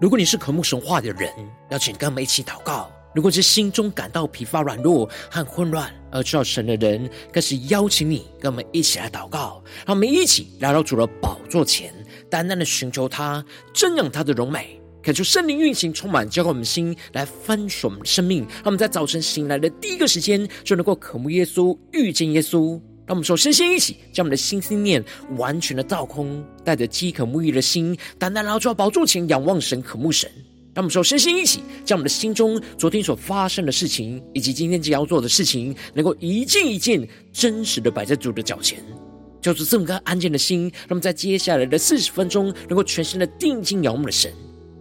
如果你是渴慕神话的人，邀请跟我们一起祷告；如果是心中感到疲乏、软弱和混乱而需要神的人，更是邀请你跟我们一起来祷告。让我们一起来到主的宝座前，单单的寻求他，瞻仰他的荣美，恳求圣灵运行，充满浇灌我们心，来翻转我们的生命。让我们在早晨醒来的第一个时间，就能够渴慕耶稣，遇见耶稣。让我们说，身心一起，将我们的心思念完全的倒空，带着饥渴沐浴的心，单单来到宝座前仰望神、渴慕神。让我们说，身心一起，将我们的心中昨天所发生的事情，以及今天将要做的事情，能够一件一件真实的摆在主的脚前，就是这么个安静的心。让我们在接下来的四十分钟，能够全心的定睛仰望的神。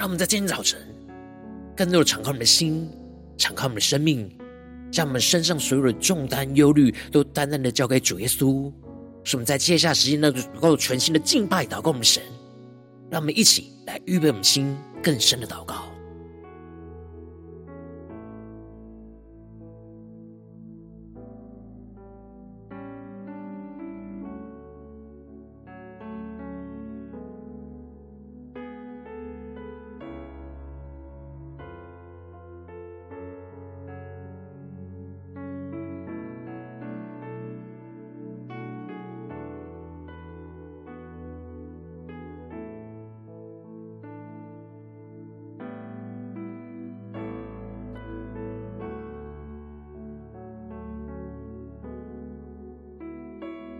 让我们在今天早晨，更多的敞开我们的心，敞开我们的生命，将我们身上所有的重担、忧虑，都淡淡的交给主耶稣。使我们在接下时间能够全新的敬拜、祷告我们神。让我们一起来预备我们心更深的祷告。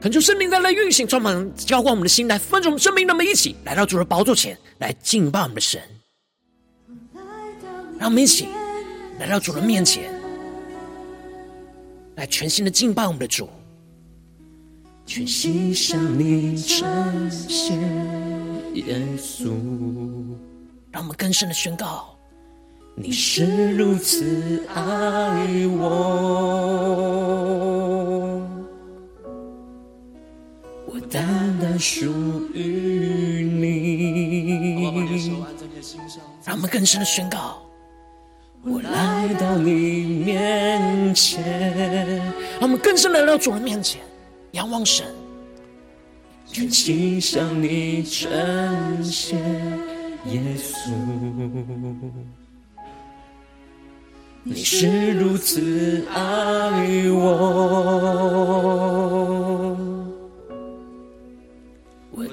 恳求圣灵在来运行，充满浇灌我们的心，来分盛我们生命。那么一起来到主的宝座前来敬拜我们的神，让我们一起来到主的面前，来全新的敬拜我们的主，全心向你呈现耶稣。让我们更深的宣告：你是如此爱我。单单属于你。让我们更深的宣告：我来到你面前。让我们更深的来到主的面前，仰望神，全心向你呈现耶稣。你是如此爱我。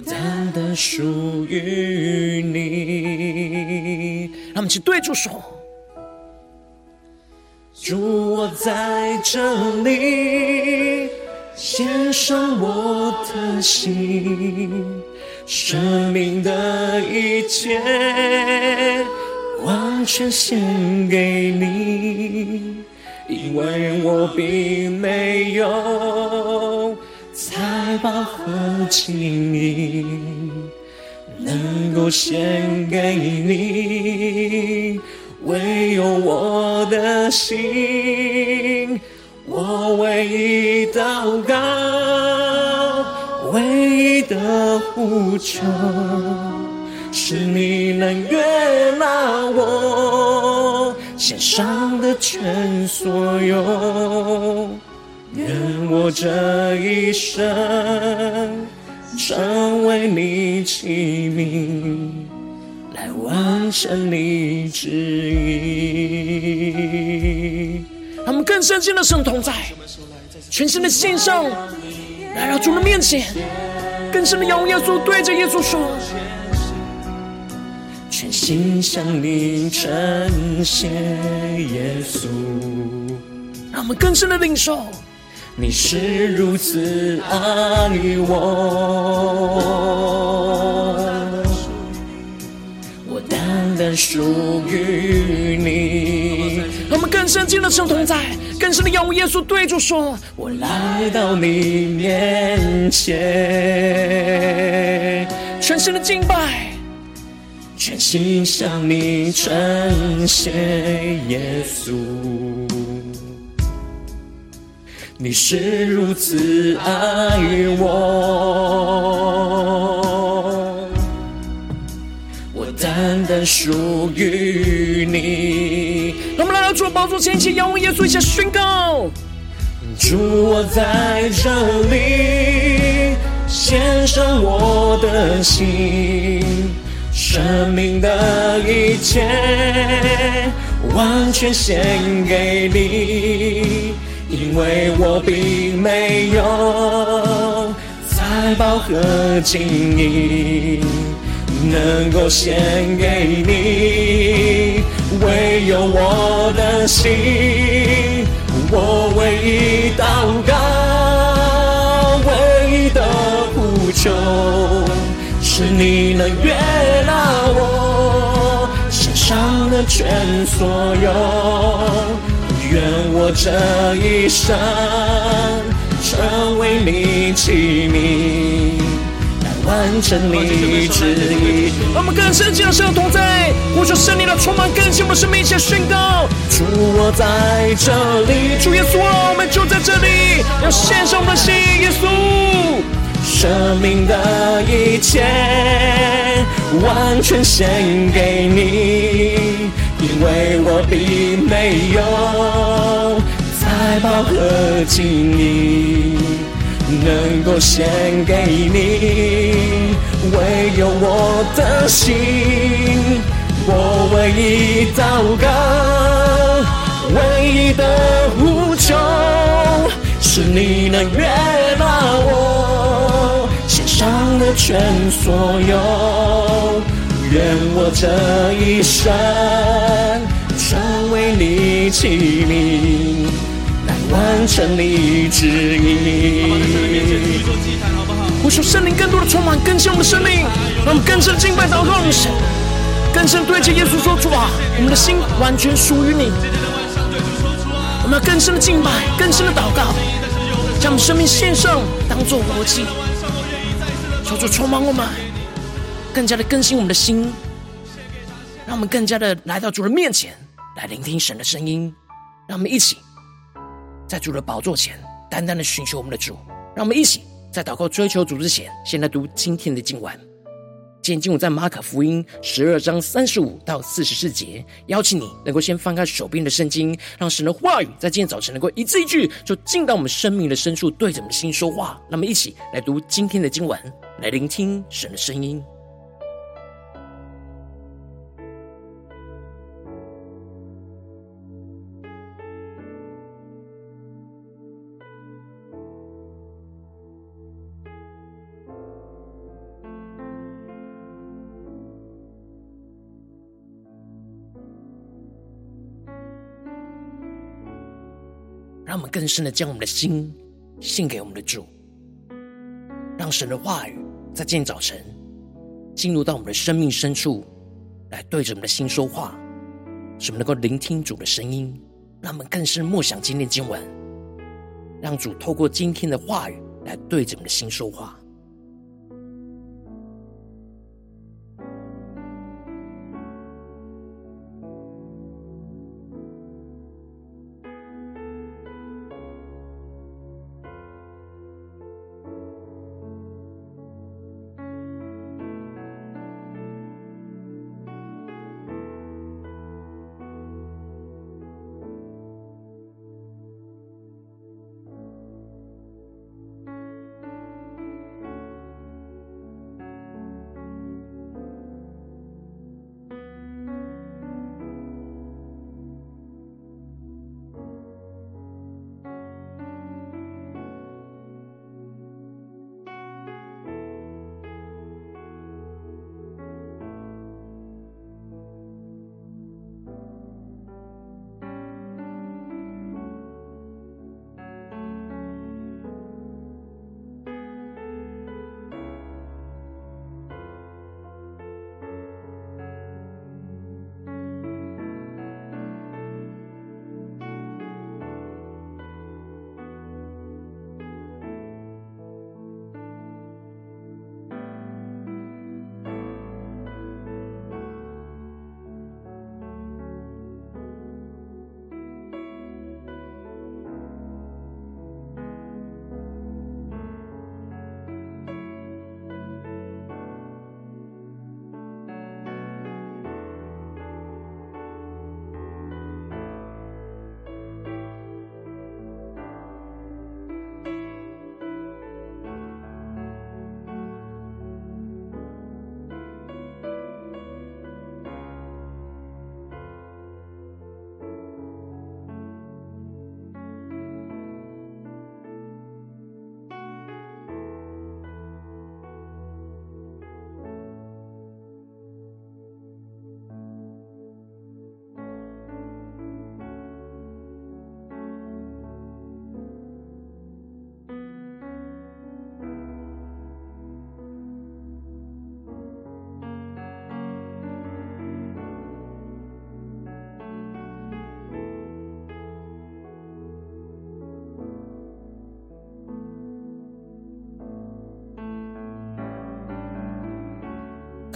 单单属于你，让我们一起对住说：主，我在这里献上我的心，生命的一切完全献给你，因为我并没有。才把和情谊能够献给你，唯有我的心，我唯一祷告，唯一的呼求，是你能悦纳我献上的全所有。愿我这一生成为你器皿，来完成你旨意。他们更深进的圣同在，全新的献上，来到主的面前，更深的仰望耶稣，对着耶稣说：全心向你呈献耶稣。让我们更深的领受。你是如此爱我，我单单属于你。我们更深进了圣同在，更深的仰望耶稣，对主说：我来到你面前。全新的敬拜，全心向你称谢耶稣，你是如此爱我，我单单属于你。让我们来到主的宝座前，一起仰望耶稣，一起宣告。主，我在这里献上我的心，生命的一切完全献给你，因为我并没有财宝和金银能够献给你，唯有我的心。我唯一祷告，唯一的呼求，是你能悦纳我献上的全所有。愿我这一生成为你器皿。来完成你旨意，我们更深进入神的同在，呼求圣灵的充满，更新我们生命，一起宣告：主，我在这里，主耶稣，我们就在这里，要献上我们的心，耶稣，生命的一切完全献给你，因为我并没有财宝和金银。能够献给你，唯有我的心，我唯一祷告，唯一的呼求，是你能悦纳我献上的全所有，愿我这一生成为你器皿。完成你旨意。我求圣灵更多的充满，更新我们的生命，让我们更深的敬拜祷告，更深对着耶稣说主啊，我们的心完全属于你。我们要更深的敬拜，更深的祷告，将我们生命献上，当作活祭。求主充满我们，更加的更新我们的心，让我们更加的来到主的面前，来聆听神的声音。让我们一起。在主的宝座前，单单的寻求我们的主，让我们一起在祷告追求主之前，先来读今天的经文。今天经文在马可福音十二章三十五到四十四节。邀请你能够先翻开手边的圣经，让神的话语在今天早晨能够一字一句，就进到我们生命的深处，对着我们的心说话。那么，一起来读今天的经文，来聆听神的声音。让我们更深的将我们的心献给我们的主，让神的话语在今天早晨进入到我们的生命深处，来对着我们的心说话，使我们能够聆听主的声音。让我们更深默想今天经文，让主透过今天的话语来对着我们的心说话。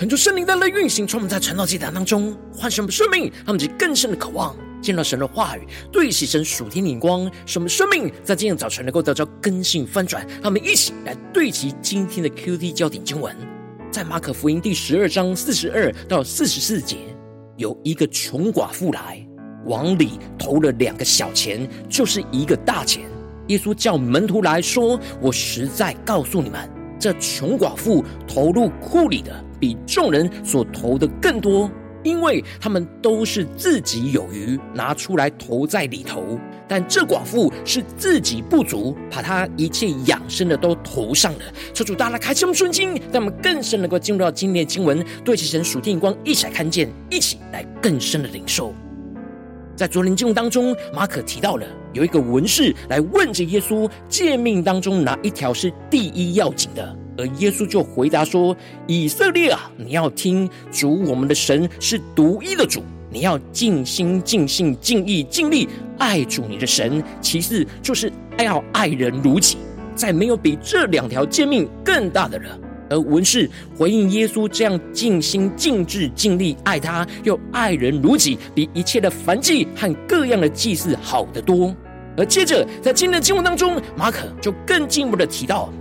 恳求圣灵的运行，充满在传道祭坛当中，唤醒我们生命，他们就更深的渴望见到神的话语，对齐神属天的光，使我们生命在今天早晨能够得到更新翻转。让我们一起来对齐今天的 QT 焦点经文，在马可福音第十二章四十二到四十四节，有一个穷寡妇来往里投了两个小钱，就是一个大钱。耶稣叫门徒来说：“我实在告诉你们，这穷寡妇投入库里的，比众人所投的更多，因为他们都是自己有余，拿出来投在里头。但这寡妇是自己不足，把她一切养生的都投上了。求主大大开启我们顺心，让我们更深能够进入到今天的经文，对齐神属天光，一起来看见，一起来更深的领受。在昨天经文当中，马可提到了有一个文士来问着耶稣，诫命当中哪一条是第一要紧的？而耶稣就回答说：“以色列啊，你要听主我们的神是独一的主，你要尽心、尽性、尽意、尽力爱主你的神。其次就是要爱人如己，再没有比这两条诫命更大的了。”而文士回应耶稣这样尽心、尽智、尽力爱他，又爱人如己，比一切的凡祭和各样的祭祀好得多。而接着在今天的经文当中，马可就更进一步的提到。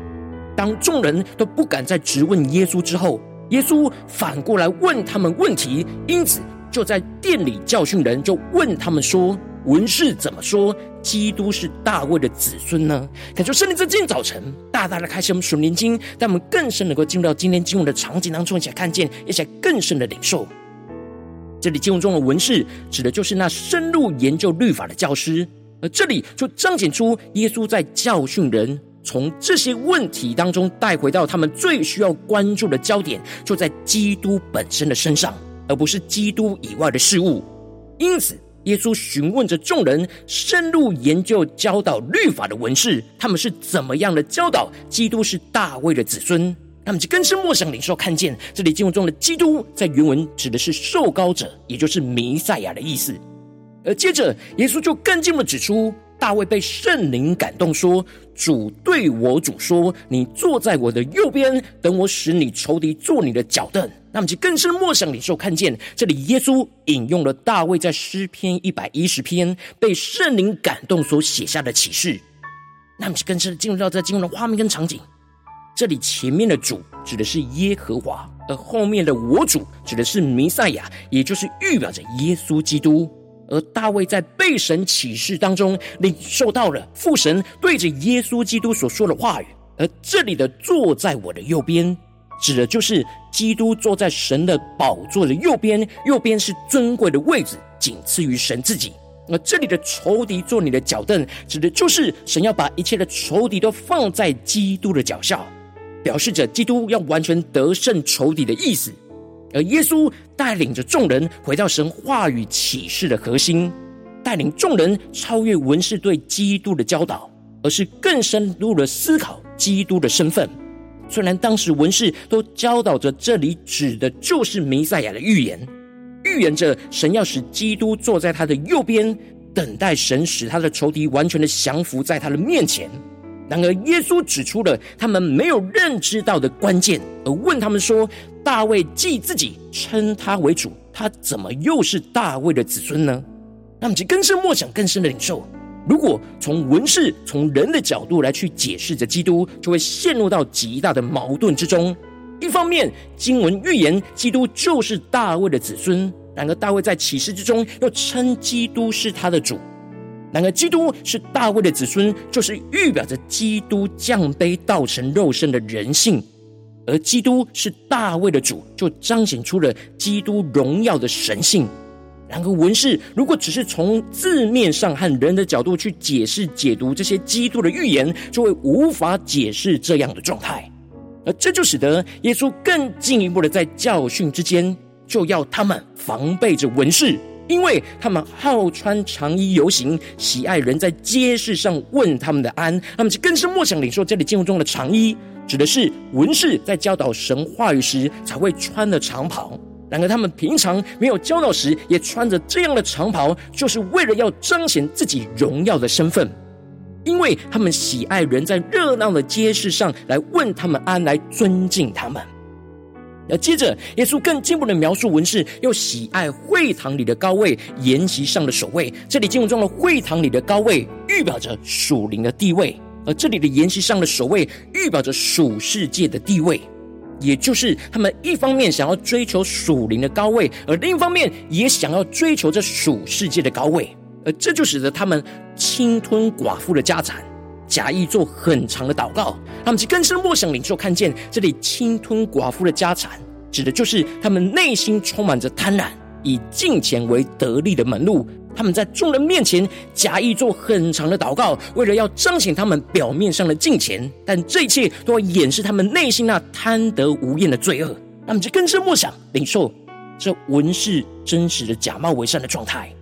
当众人都不敢再质问耶稣之后，耶稣反过来问他们问题，因此就在殿里教训人，就问他们说：“文士怎么说基督是大卫的子孙呢？”感谢圣灵在今天早晨大大的开启我们属灵经，让我们更深能够进入到今天经文的场景当中，一起来看见，一起来更深的领受。这里经文中的文士指的就是那深入研究律法的教师，而这里就彰显出耶稣在教训人。从这些问题当中带回到他们最需要关注的焦点，就在基督本身的身上，而不是基督以外的事物。因此，耶稣询问着众人深入研究教导律法的文士，他们是怎么样的教导基督是大卫的子孙？他们就更深默想领受，看见这里经文中的基督，在原文指的是受膏者，也就是弥赛亚的意思。而接着，耶稣就更进一步指出。大卫被圣灵感动，说：“主对我主说，你坐在我的右边，等我使你仇敌坐你的脚凳。”那么，就更深默想领受，看见这里耶稣引用了大卫在诗篇一百一十篇被圣灵感动所写下的启示。那么，就更深进入到这进入的画面跟场景。这里前面的主指的是耶和华，而后面的我主指的是弥赛亚，也就是预表着耶稣基督。而大卫在被神启示当中领受到了父神对着耶稣基督所说的话语，而这里的坐在我的右边，指的就是基督坐在神的宝座的右边，右边是尊贵的位置，仅次于神自己。而这里的仇敌坐你的脚凳，指的就是神要把一切的仇敌都放在基督的脚下，表示着基督要完全得胜仇敌的意思。而耶稣带领着众人回到神话语启示的核心，带领众人超越文士对基督的教导，而是更深入的思考基督的身份。虽然当时文士都教导着这里指的就是弥赛亚的预言，预言着神要使基督坐在他的右边，等待神使他的仇敌完全的降服在他的面前。然而，耶稣指出了他们没有认知到的关键，而问他们说：“大卫既自己称他为主，他怎么又是大卫的子孙呢？”他们，就更深默想，更深的领受。如果从文士、从人的角度来去解释着基督，就会陷入到极大的矛盾之中。一方面，经文预言基督就是大卫的子孙；然而，大卫在启示之中又称基督是他的主。然而，基督是大卫的子孙，就是预表着基督降卑道成肉身的人性；而基督是大卫的主，就彰显出了基督荣耀的神性。然而，文士如果只是从字面上和人的角度去解释、解读这些基督的预言，就会无法解释这样的状态。而这就使得耶稣更进一步的在教训之间，就要他们防备着文士。因为他们好穿长衣游行，喜爱人在街市上问他们的安，他们就更深默想领受这里经文中的长衣，指的是文士在教导神话语时才会穿的长袍。然而他们平常没有教导时，也穿着这样的长袍，就是为了要彰显自己荣耀的身份。因为他们喜爱人在热闹的街市上来问他们安，来尊敬他们。而接着，耶稣更进一步的描述文士又喜爱会堂里的高位，筵席上的首位。这里经文中的会堂里的高位，预表着属灵的地位；而这里的筵席上的首位，预表着属世界的地位。也就是他们一方面想要追求属灵的高位，而另一方面也想要追求这属世界的高位。而这就使得他们侵吞寡妇的家产，假意做很长的祷告。他们其更深默想领受看见，这里侵吞寡妇的家产，指的就是他们内心充满着贪婪，以金钱为得利的门路。他们在众人面前假意做很长的祷告，为了要彰显他们表面上的金钱，但这一切都要掩饰他们内心那贪得无厌的罪恶。他们就更深默想领受这文士真实的假冒为善的状态。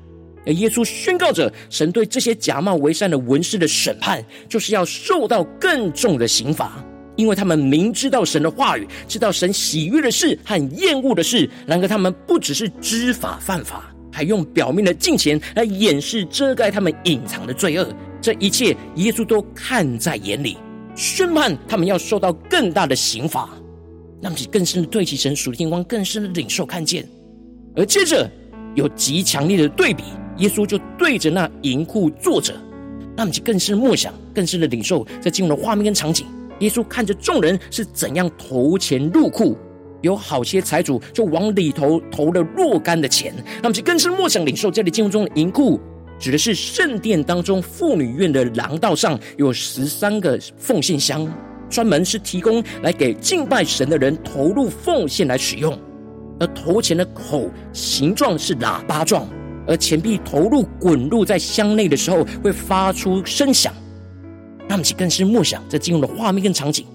而耶稣宣告着，神对这些假冒为善的文士的审判，就是要受到更重的刑罚，因为他们明知道神的话语，知道神喜悦的事和厌恶的事，然而他们不只是知法犯法，还用表面的金钱来掩饰、遮盖他们隐藏的罪恶。这一切，耶稣都看在眼里，宣判他们要受到更大的刑罚。让其更深的对齐神属天光，更深的领受看见。而接着有极强烈的对比。耶稣就对着那银库坐着，那么就更深默想，更深的领受，在进入的画面跟场景。耶稣看着众人是怎样投钱入库，有好些财主就往里头投了若干的钱。那么就更深默想领受，这里进入中的银库，指的是圣殿当中妇女院的廊道上有十三个奉献箱，专门是提供来给敬拜神的人投入奉献来使用。而投钱的口形状是喇叭状。而钱币投入、滚入在箱内的时候，会发出声响。那么，其更是默想这进入的画面跟场景。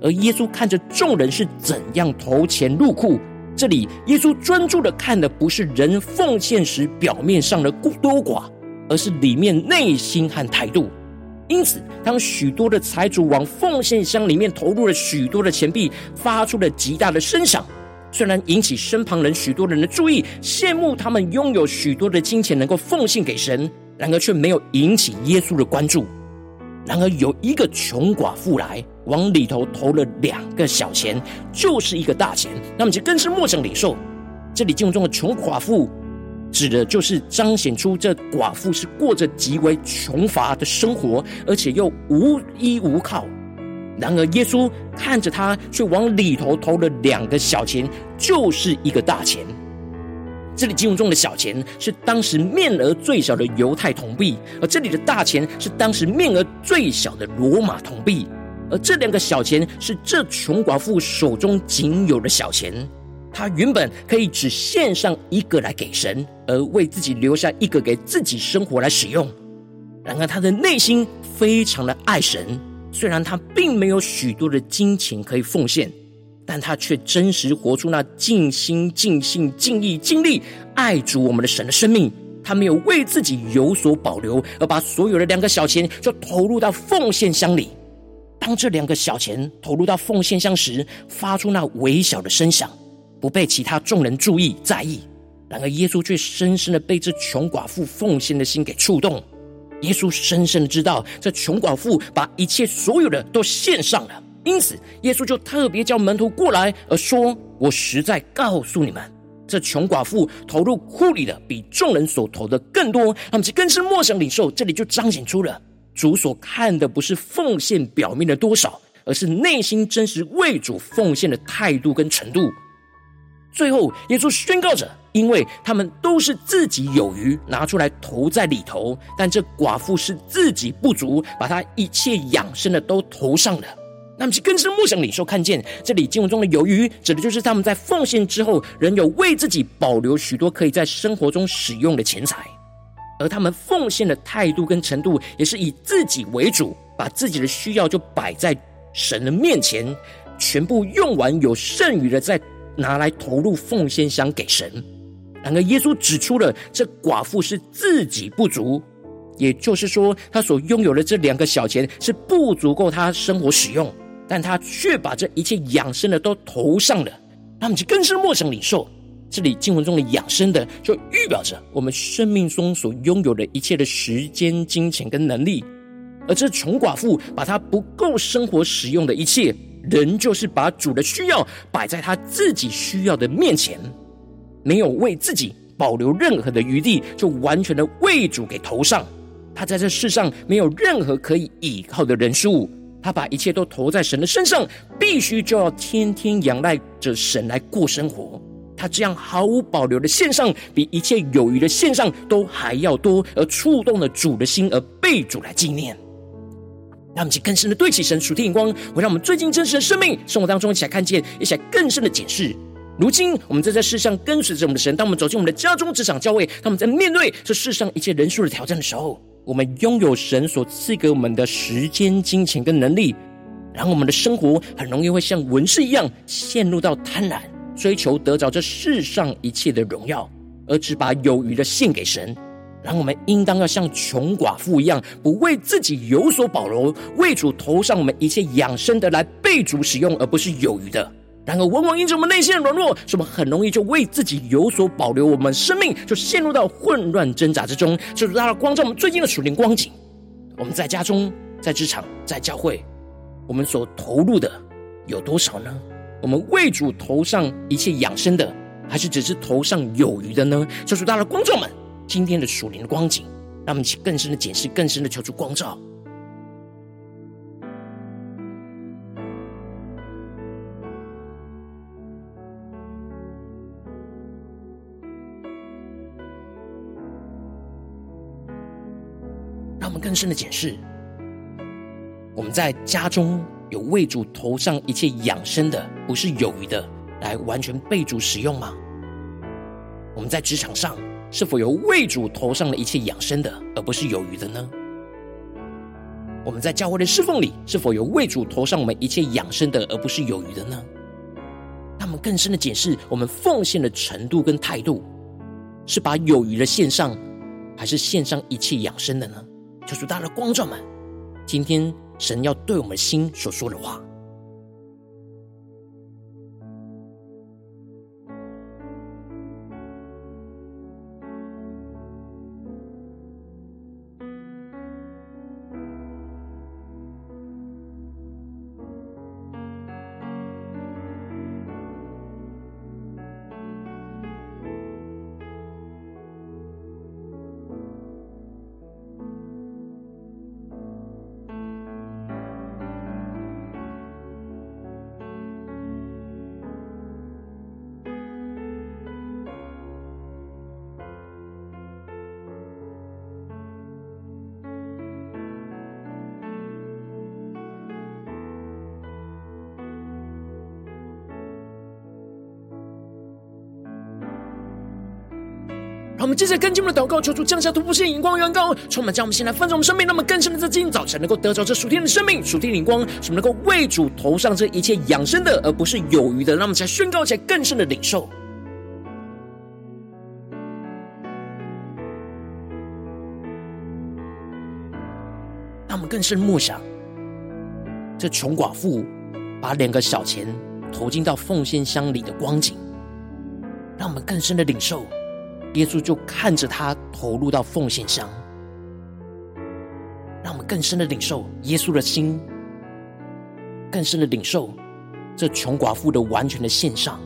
而耶稣看着众人是怎样投钱入库，这里耶稣专注的看的不是人奉献时表面上的多寡，而是里面内心和态度。因此，当许多的财主往奉献箱里面投入了许多的钱币，发出了极大的声响。虽然引起身旁人许多人的注意，羡慕他们拥有许多的金钱能够奉献给神，然而却没有引起耶稣的关注。然而有一个穷寡妇来往里头投了两个小钱，就是一个大钱。那么就更是莫想领受。这里经文中的穷寡妇，指的就是彰显出这寡妇是过着极为穷乏的生活，而且又无依无靠。然而，耶稣看着他，却往里头投了两个小钱，就是一个大钱。这里经文中的小钱是当时面额最小的犹太铜币，而这里的大钱是当时面额最小的罗马铜币。而这两个小钱是这穷寡妇手中仅有的小钱，她原本可以只献上一个来给神，而为自己留下一个给自己生活来使用。然而，她的内心非常的爱神。虽然他并没有许多的金钱可以奉献，但他却真实活出那尽心、尽性、尽意、尽力爱主我们的神的生命。他没有为自己有所保留，而把所有的两个小钱就投入到奉献箱里。当这两个小钱投入到奉献箱时，发出那微小的声响，不被其他众人注意在意。然而耶稣却深深的被这穷寡妇奉献的心给触动。耶稣深深的知道，这穷寡妇把一切所有的都献上了，因此耶稣就特别叫门徒过来，而说：“我实在告诉你们，这穷寡妇投入库里的比众人所投的更多。”他们就更是默想领受，这里就彰显出了主所看的不是奉献表面的多少，而是内心真实为主奉献的态度跟程度。最后，耶稣宣告着：“因为他们都是自己有余，拿出来投在里头；但这寡妇是自己不足，把她一切养生的都投上了。那么，是更深默想领受看见，这里经文中的有余，指的就是他们在奉献之后，仍有为自己保留许多可以在生活中使用的钱财；而他们奉献的态度跟程度，也是以自己为主，把自己的需要就摆在神的面前，全部用完有剩余的再。”拿来投入奉献箱给神。然而，耶稣指出了这寡妇是自己不足，也就是说，他所拥有的这两个小钱是不足够他生活使用，但他却把这一切养生的都投上了。他们就更是默想领受。这里经文中的养生的，就预表着我们生命中所拥有的一切的时间、金钱跟能力。而这穷寡妇把她不够生活使用的一切，仍旧是把主的需要摆在他自己需要的面前，没有为自己保留任何的余地，就完全的为主给投上。他在这世上没有任何可以依靠的人事物，他把一切都投在神的身上，必须就要天天仰赖着神来过生活。他这样毫无保留的献上，比一切有余的献上都还要多，而触动了主的心，而被主来纪念。让我们去更深的对齐神属天眼光，会让我们最近真实的生命生活当中一起来看见，一起来更深的解释。如今我们正在世上跟随着我们的神，当我们走进我们的家中、职场、教会，当我们在面对这世上一切人数的挑战的时候，我们拥有神所赐给我们的时间、金钱跟能力，然后我们的生活很容易会像文士一样陷入到贪婪，追求得着这世上一切的荣耀，而只把有余的献给神。然后我们应当要像穷寡妇一样，不为自己有所保留，为主投上我们一切养生的来被主使用，而不是有余的。然而，往往因着我们内心的软弱，是我们很容易就为自己有所保留，我们生命就陷入到混乱挣扎之中。就是大家光照我们最近的属灵光景，我们在家中、在职场、在教会，我们所投入的有多少呢？我们为主投上一切养生的，还是只是投上有余的呢？就是大家光照们。今天的属灵光景，让我们去更深的检视，更深的求出光照。更深的解释，我们在家中有为主投上一切养生的，不是有余的，来完全被主使用吗？我们在职场上。是否有为主投上了一切养生的，而不是有余的呢？我们在教会的侍奉里，是否有为主投上我们一切养生的，而不是有余的呢？他们更深的解释我们奉献的程度跟态度，是把有余的献上，还是献上一切养生的呢？求主大家的光照们，今天神要对我们心所说的话。让我们接着跟进我们的祷告，求主降下突破性眼光，远高充满，将我们现在丰盛的生命，那么更深的在今早晨能够得着这属天的生命、属天的眼光，使我们能够为主投上这一切养生的，而不是有余的。让我们才宣告起来更深的领受，让我们更深默想这穷寡妇把两个小钱投进到奉献箱里的光景，让我们更深的领受。耶稣就看着他投入到奉献箱，让我们更深的领受耶稣的心，更深的领受这穷寡妇的完全的献上。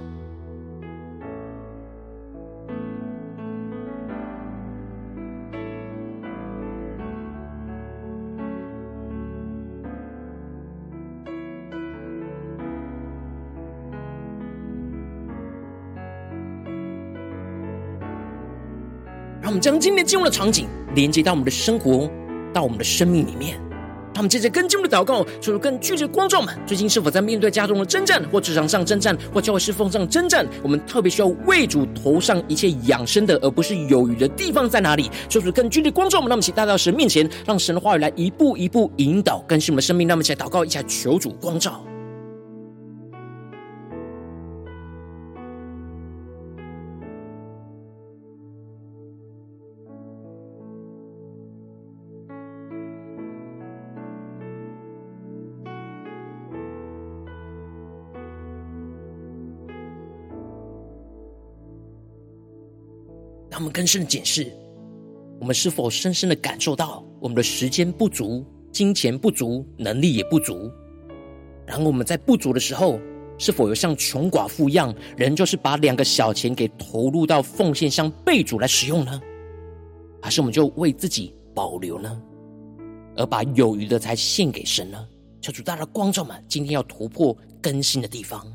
们将今天进入的场景连接到我们的生活，到我们的生命里面。他们接着跟进我们的祷告，就是更具体的光照们，最近是否在面对家中的征战，或职场上征战，或教会侍奉上征战？我们特别需要为主投上一切养生的，而不是有余的地方在哪里？就是更具体的光照们，让我们一起带到神面前，让神的话语来一步一步引导更新我们的生命。让我们一起来祷告，一起来求主光照。我们更深的检视，我们是否深深的感受到，我们的时间不足、金钱不足、能力也不足，然后我们在不足的时候，是否有像穷寡妇一样，仍旧是把两个小钱给投入到奉献箱被主来使用呢？还是我们就为自己保留呢？而把有余的才献给神呢？求主大的光照们，今天要突破更新的地方。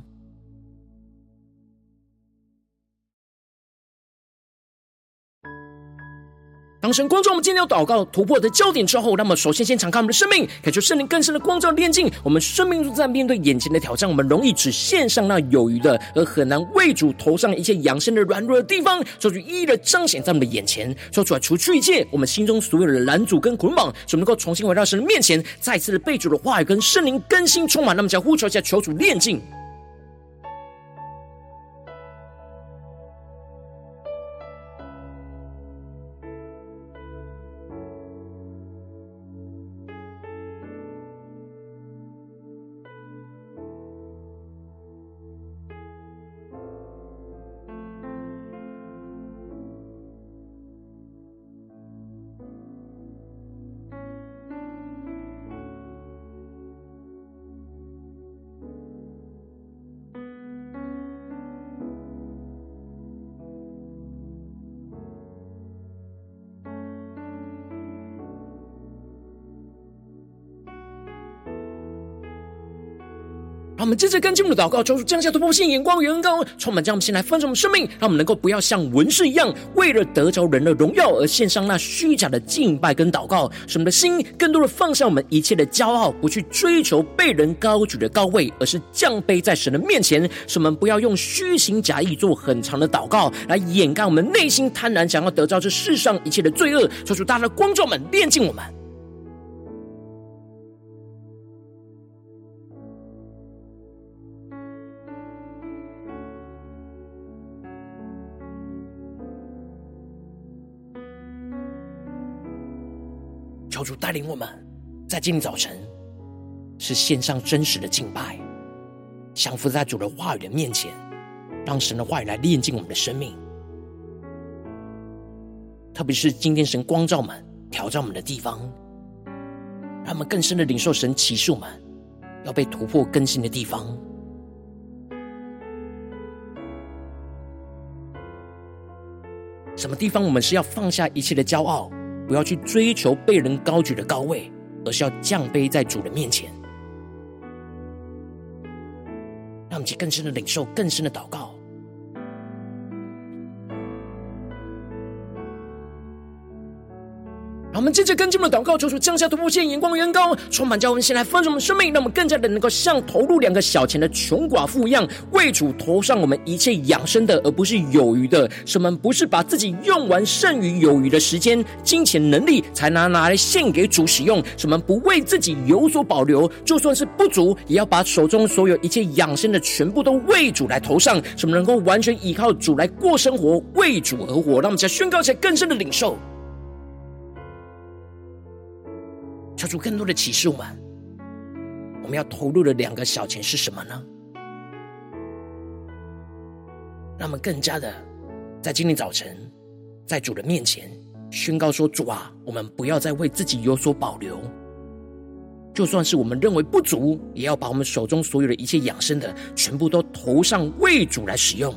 当神光照我们今天要祷告突破的焦点之后，那么首先先敞开我们的生命，感受圣灵更深的光照炼净。我们生命中在面对眼前的挑战，我们容易只献上那有余的，而很难为主投上一切养生的软弱的地方，求主一一的彰显在我们的眼前，说出来除去一切我们心中所有的拦阻跟捆绑，使我们能够重新回到神的面前，再次的被主的话语跟圣灵更新充满。那么将呼求一下，求主炼净。让我们接着跟进我们的祷告，求主降下突破性眼光与恩膏，充满将我们先来丰盛我们生命，让我们能够不要像文士一样，为了得着人的荣耀而献上那虚假的敬拜跟祷告，使我们的心更多的放下我们一切的骄傲，不去追求被人高举的高位，而是降卑在神的面前。使我们不要用虚情假意做很长的祷告，来掩盖我们内心贪婪想要得着这世上一切的罪恶。求主大家的光照们，炼净我们。求主带领我们，在今天早晨是献上真实的敬拜，降服在主的话语的面前，让神的话语来炼净我们的生命。特别是今天神光照我们、挑战我们的地方，让我们更深的领受神启示我们要被突破更新的地方。什么地方我们是要放下一切的骄傲？不要去追求被人高举的高位，而是要降卑在主的面前。让我们去更深的领受，更深的祷告。我们接着跟进我们的祷告，求主降下突破线眼光远高，充满叫我们先来丰盛我们生命，让我们更加的能够像投入两个小钱的穷寡妇一样，为主投上我们一切养生的，而不是有余的。什么不是把自己用完剩余有余的时间、金钱、能力，才拿拿来献给主使用。什么不为自己有所保留，就算是不足，也要把手中所有一切养生的全部都为主来投上。什么能够完全依靠主来过生活，为主而活。让我们再宣告起来更深的领受。求主更多的启示我们，我们要投入的两个小钱是什么呢？让我们更加的在今天早晨，在主的面前宣告说：“主啊，我们不要再为自己有所保留，就算是我们认为不足，也要把我们手中所有的一切养生的，全部都投上为主来使用。”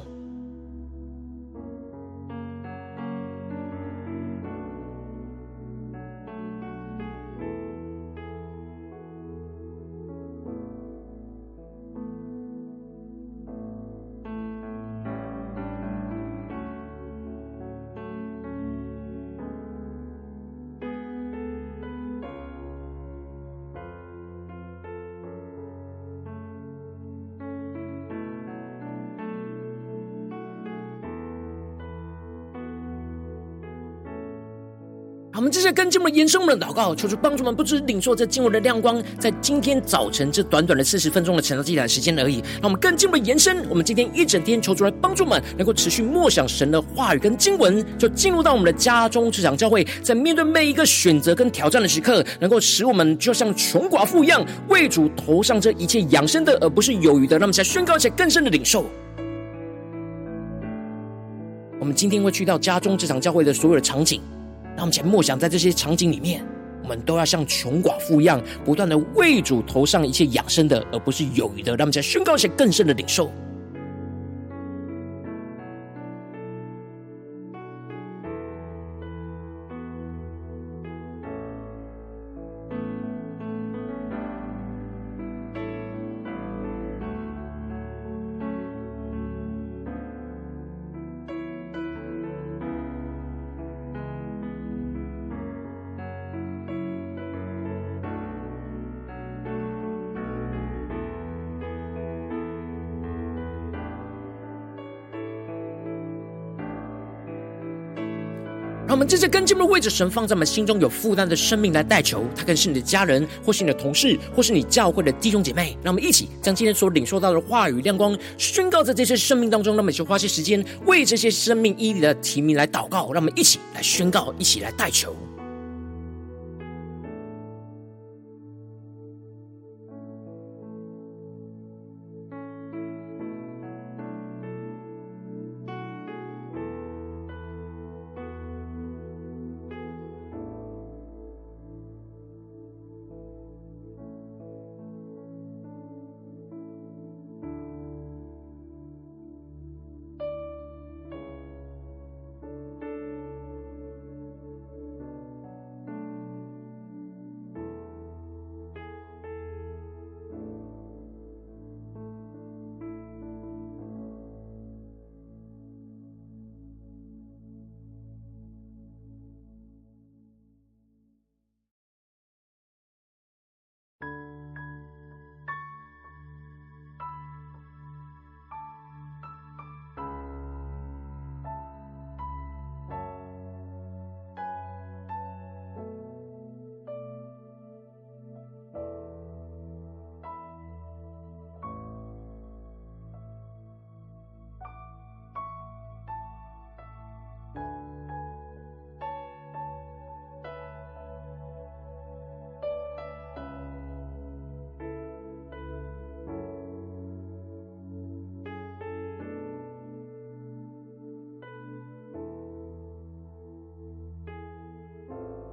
更，进我们延伸我们的祷告，求主帮助我们，不只领受这经文的亮光，在今天早晨这短短的四十分钟的晨祷祭坛时间而已。让我们更进一步延伸，我们今天一整天求主来帮助我们，能够持续默想神的话语跟经文，就进入到我们的家中，这场教会，在面对每一个选择跟挑战的时刻，能够使我们就像穷寡妇一样，为主投上这一切养生的，而不是有余的。让我们再宣告一下更深的领受。我们今天会去到家中这场教会的所有的场景。让我们且默想，在这些场景里面，我们都要像穷寡妇一样，不断的为主投上一切养生的，而不是有余的。让我们再宣告一些更深的领受。这些跟进的为着神放在我们心中有负担的生命来代求，他可能是你的家人，或是你的同事，或是你教会的弟兄姐妹。让我们一起将今天所领受到的话语亮光宣告在这些生命当中。让我们一起花些时间为这些生命一一的提名来祷告。让我们一起来宣告，一起来代求。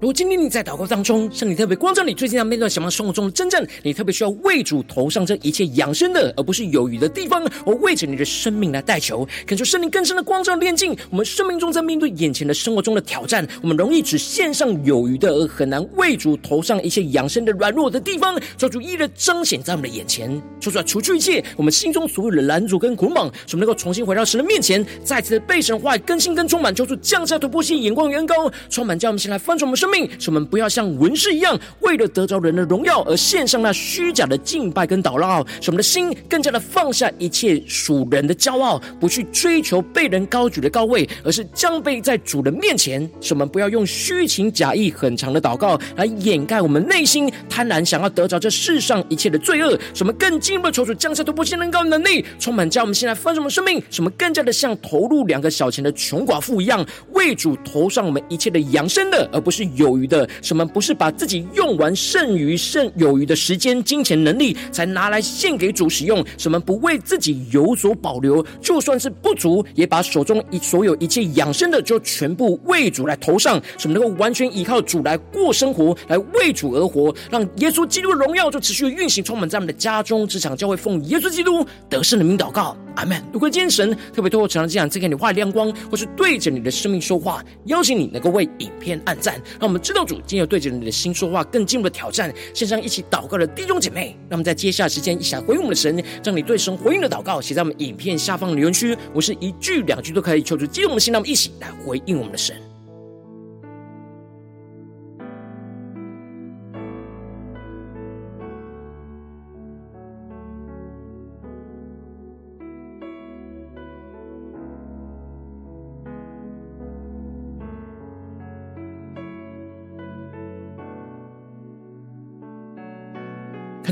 如果今天你在祷告当中，圣灵特别光照你，最近要面对什么生活中的征战，你特别需要为主投上这一切养生的，而不是有余的地方，我为着你的生命来代求，恳求圣灵更深的光照炼净我们生命中，在面对眼前的生活中的挑战，我们容易只献上有余的，而很难为主投上一切养生的软弱的地方，求主一一的彰显在我们的眼前，求主来除去一切我们心中所有的拦阻跟捆绑，使我们能够重新回到神的面前，再次被神的话更新跟充满，求主降下突破性眼光与恩膏，充满叫我们先来翻转我们生命。命，使我们不要像文士一样，为了得着人的荣耀而献上那虚假的敬拜跟祷告，使我们的心更加的放下一切属人的骄傲，不去追求被人高举的高位，而是将背在主的面前。使我们不要用虚情假意、很长的祷告来掩盖我们内心贪婪想要得着这世上一切的罪恶。使我们更进一步的求主降下突破性能高的能力，充满将我们现在丰盛的生命。使我们更加的像投入两个小钱的穷寡妇一样，为主投上我们一切的养生的，而不是有余的，什么不是把自己用完剩余剩有余的时间、金钱、能力，才拿来献给主使用？什么不为自己有所保留？就算是不足，也把手中一所有一切养生的，就全部为主来投上。什么能够完全依靠主来过生活，来为主而活，让耶稣基督的荣耀就持续运行，充满在我们的家中、职场、教会，奉耶稣基督得胜的名祷告，阿门。如果今天神特别透过这场这样，再给你画亮光，或是对着你的生命说话，邀请你能够为影片按赞，让我们知道。主，今天对着你的心说话，更进一步的挑战，线上一起祷告的弟兄姐妹，那么在接下来时间，一起来回应我们的神，将你对神回应的祷告写在我们影片下方留言区，我是一句两句都可以，求助激动我们的心，那么一起来回应我们的神。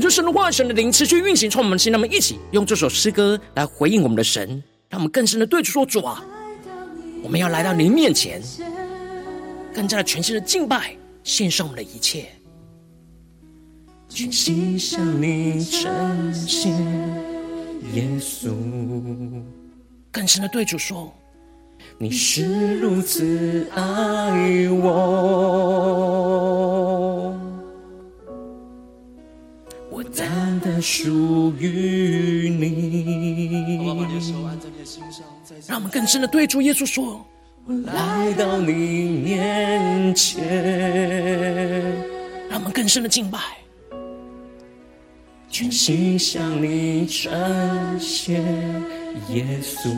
恳求神的话，神的灵持续运行，从我们心，让我们一起用这首诗歌来回应我们的神，让我们更深的对主说：主啊，我们要来到您面前，更加的全新的敬拜，献上我们的一切，全心向你呈现，耶稣。更深的对主说：你是如此爱我。单属于你。让我们更深的对主耶稣说：我来到你面前。让我们更深的敬拜，全心向你呈献耶稣。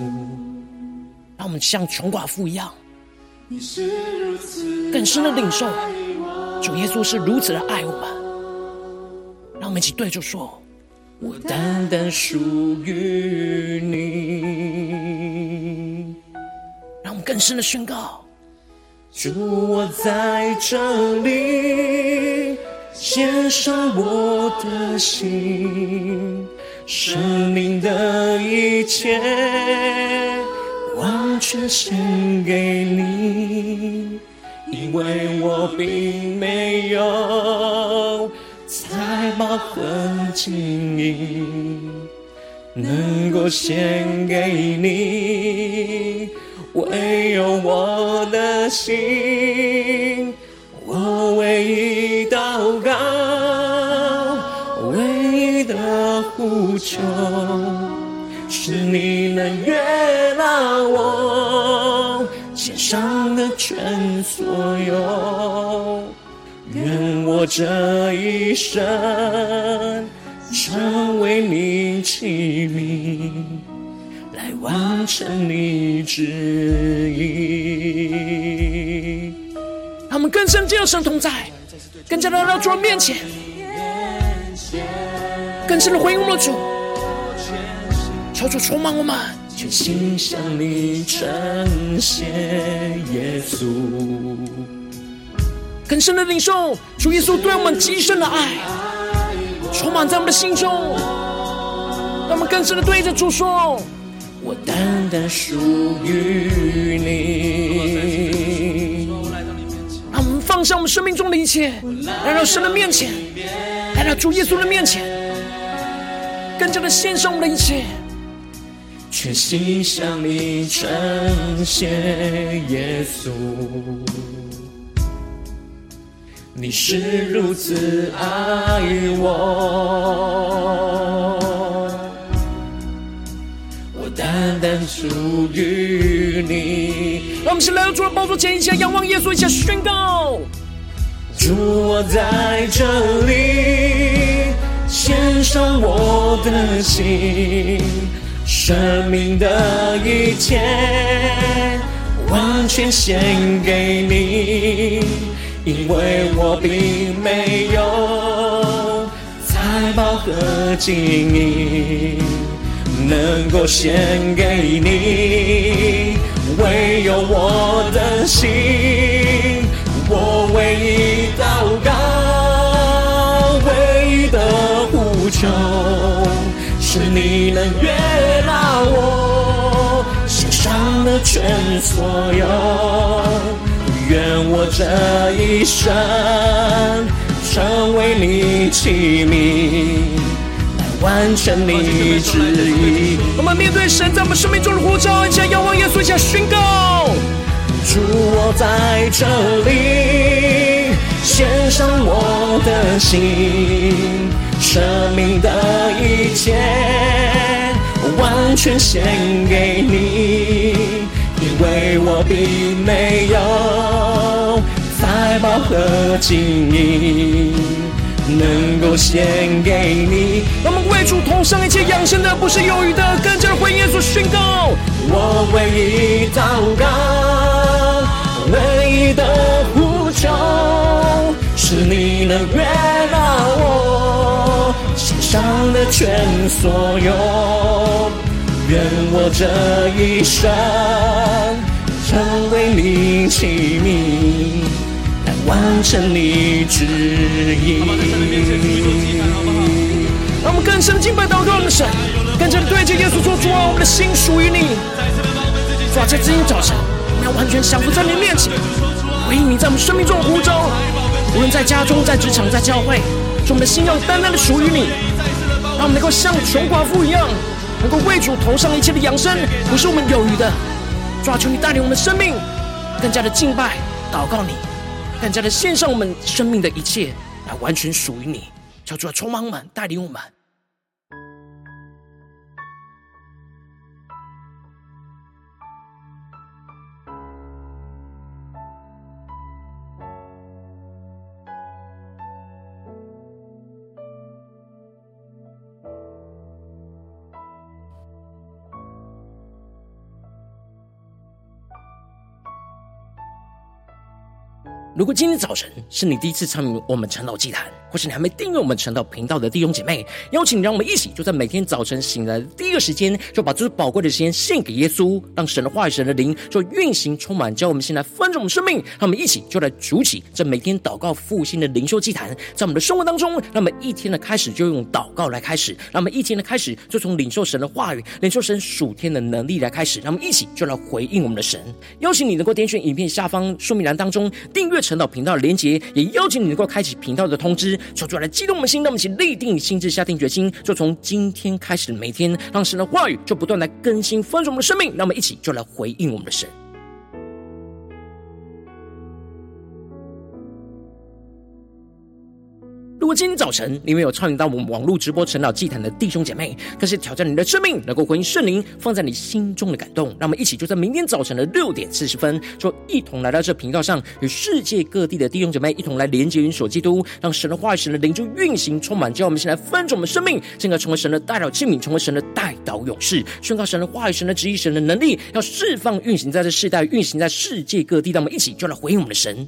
让我们像穷寡妇一样，更深的领受主耶稣是如此的爱我们。让我们一起对着说：“我单单属于你。”让我们更深的宣告：“主，我在这里，献上我的心，生命的一切，完全献给你，因为我并没有。”财宝和金银能够献给你，唯有我的心，我唯一祷告，唯一的呼求，是你能悦纳我献上的全所有。愿我这一生成为你器皿，来完成你旨意。他们更深进入神同在，更加的来到主面前，更深的回应我们的主，求主充满我们，全心向你呈献耶稣。更深的领受主耶稣对我们极深的爱，充满在我们的心中。让我们更深的对着主说：“我单单属于你。”让我们放下我们生命中的一切，来到神的面前，来到主耶稣的面前，更加的献上我们的一切，全心向你呈献耶稣。你是如此爱我，我单单属于你。让我们先来到主的宝座前，一起仰望耶稣，一起宣告：主，我在这里，献上我的心，生命的一切，完全献给你。因为我并没有财宝和金银能够献给你，唯有我的心，我唯一祷告，唯一的呼求，是你能悦纳我心上的全所有。愿我这一生成为你器皿，来完成你旨意。我们面对神在我们生命中的呼召，一起仰望耶稣，一起宣告：主，我在这里，献上我的心，生命的一切，完全献给你。因为我并没有财宝和金银能够献给你。我们为主同上一切养生的，不是有余的，更加的回耶稣宣告。我唯一祷告，唯一的呼求，是你能悦纳我献上的全所有。愿我这一生成为你器皿，来完成你旨意。让我们更深的敬拜祷告我们的神，更加的对着耶稣说：主啊，我们的心属于你。主啊，在今天早晨，我们要完全降服在你面前，回应你在我们生命中的呼召。无论在家中、在职场、在教会，我们的心要单单的属于你，让我们能够像穷寡妇一样。能够为主投上一切的养生，不是我们有余的。抓求你带领我们生命，更加的敬拜、祷告你，更加的献上我们生命的一切，来完全属于你。求主啊，充满我们，带领我们。如果今天早晨是你第一次参与我们陈老祭坛，或是你还没订阅我们晨祷频道的弟兄姐妹，邀请你让我们一起就在每天早晨醒来的第一个时间，就把最宝贵的时间献给耶稣，让神的话语、神的灵就运行充满，叫我们先来分盛我们生命。让我们一起就来主起这每天祷告复兴的灵修祭坛，在我们的生活当中，让我们一天的开始就用祷告来开始，让我们一天的开始就从领受神的话语、领受神属天的能力来开始，让我们一起就来回应我们的神。邀请你能够点选影片下方说明栏当中订阅。晨祷频道的连结，也邀请你能够开启频道的通知，说出来激动我们心，让我们一起立定心智，下定决心，就从今天开始每天，让神的话语就不断来更新丰盛我们的生命，让我们一起就来回应我们的神。果今天早晨你没有参与到我们网络直播晨祷祭坛的弟兄姐妹，更是挑战你的生命，能够回应圣灵放在你心中的感动。让我们一起就在明天早晨的六点四十分，就一同来到这频道上，与世界各地的弟兄姐妹一同来连接、云锁基督，让神的话语、神的灵就运行充满，叫我们先来分盛我们生命，进而成为神的代祷器皿，成为神的代祷勇士，宣告神的话语、神的旨意、神的能力，要释放运行在这世代，运行在世界各地。让我们一起就来回应我们的神。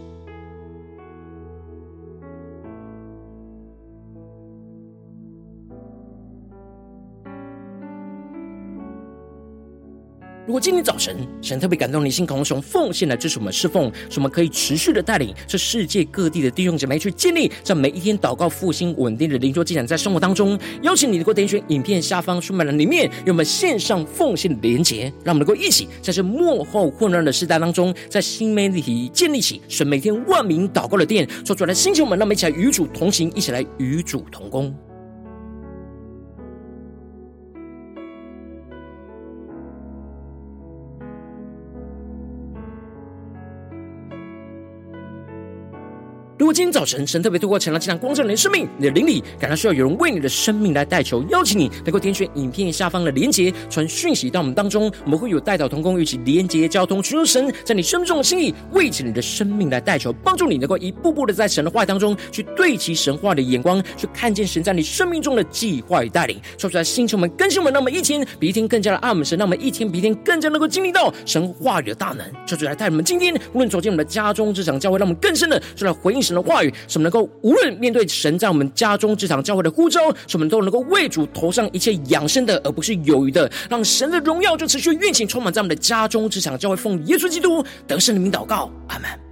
如果今天早晨神特别感动你心，渴望奉献来支持我们侍奉，使我们可以持续的带领这世界各地的弟兄姐妹去建立这每一天祷告复兴稳定的灵修进展，在生活当中，邀请你能够点选影片下方说明栏里面有我们线上奉献的连结，让我们能够一起在这幕后混乱的时代当中，在新媒体建立起神每天万名祷告的殿，说出来的星球们，让我们一起来与主同行，一起来与主同工。今天早晨神特别透过晨祷祭坛光照你的生命，你的灵里感到需要有人为你的生命来代求，邀请你能够点选影片下方的连结，传讯息到我们当中，我们会有代祷同工一起连结交通，寻求神在你生命中的心意，为着你的生命来代求，帮助你能够一步步的在神的话当中去对齐神话的眼光，去看见神在你生命中的计划与带领。说出来，星球们更新我们，让我们一天比一天更加的爱我们神，让我们一天比一天更加能够经历到神话语的大能。说出来，带我们今天无论走进我们的家中职场教会，让我们更深的就来回应神。的话语，什么能够无论面对神在我们家中职场教会的呼召，什么都能够为主投上一切养生的，而不是犹豫的，让神的荣耀就持续运行，充满在我们的家中职场教会，奉耶稣基督得胜的名祷告，阿门。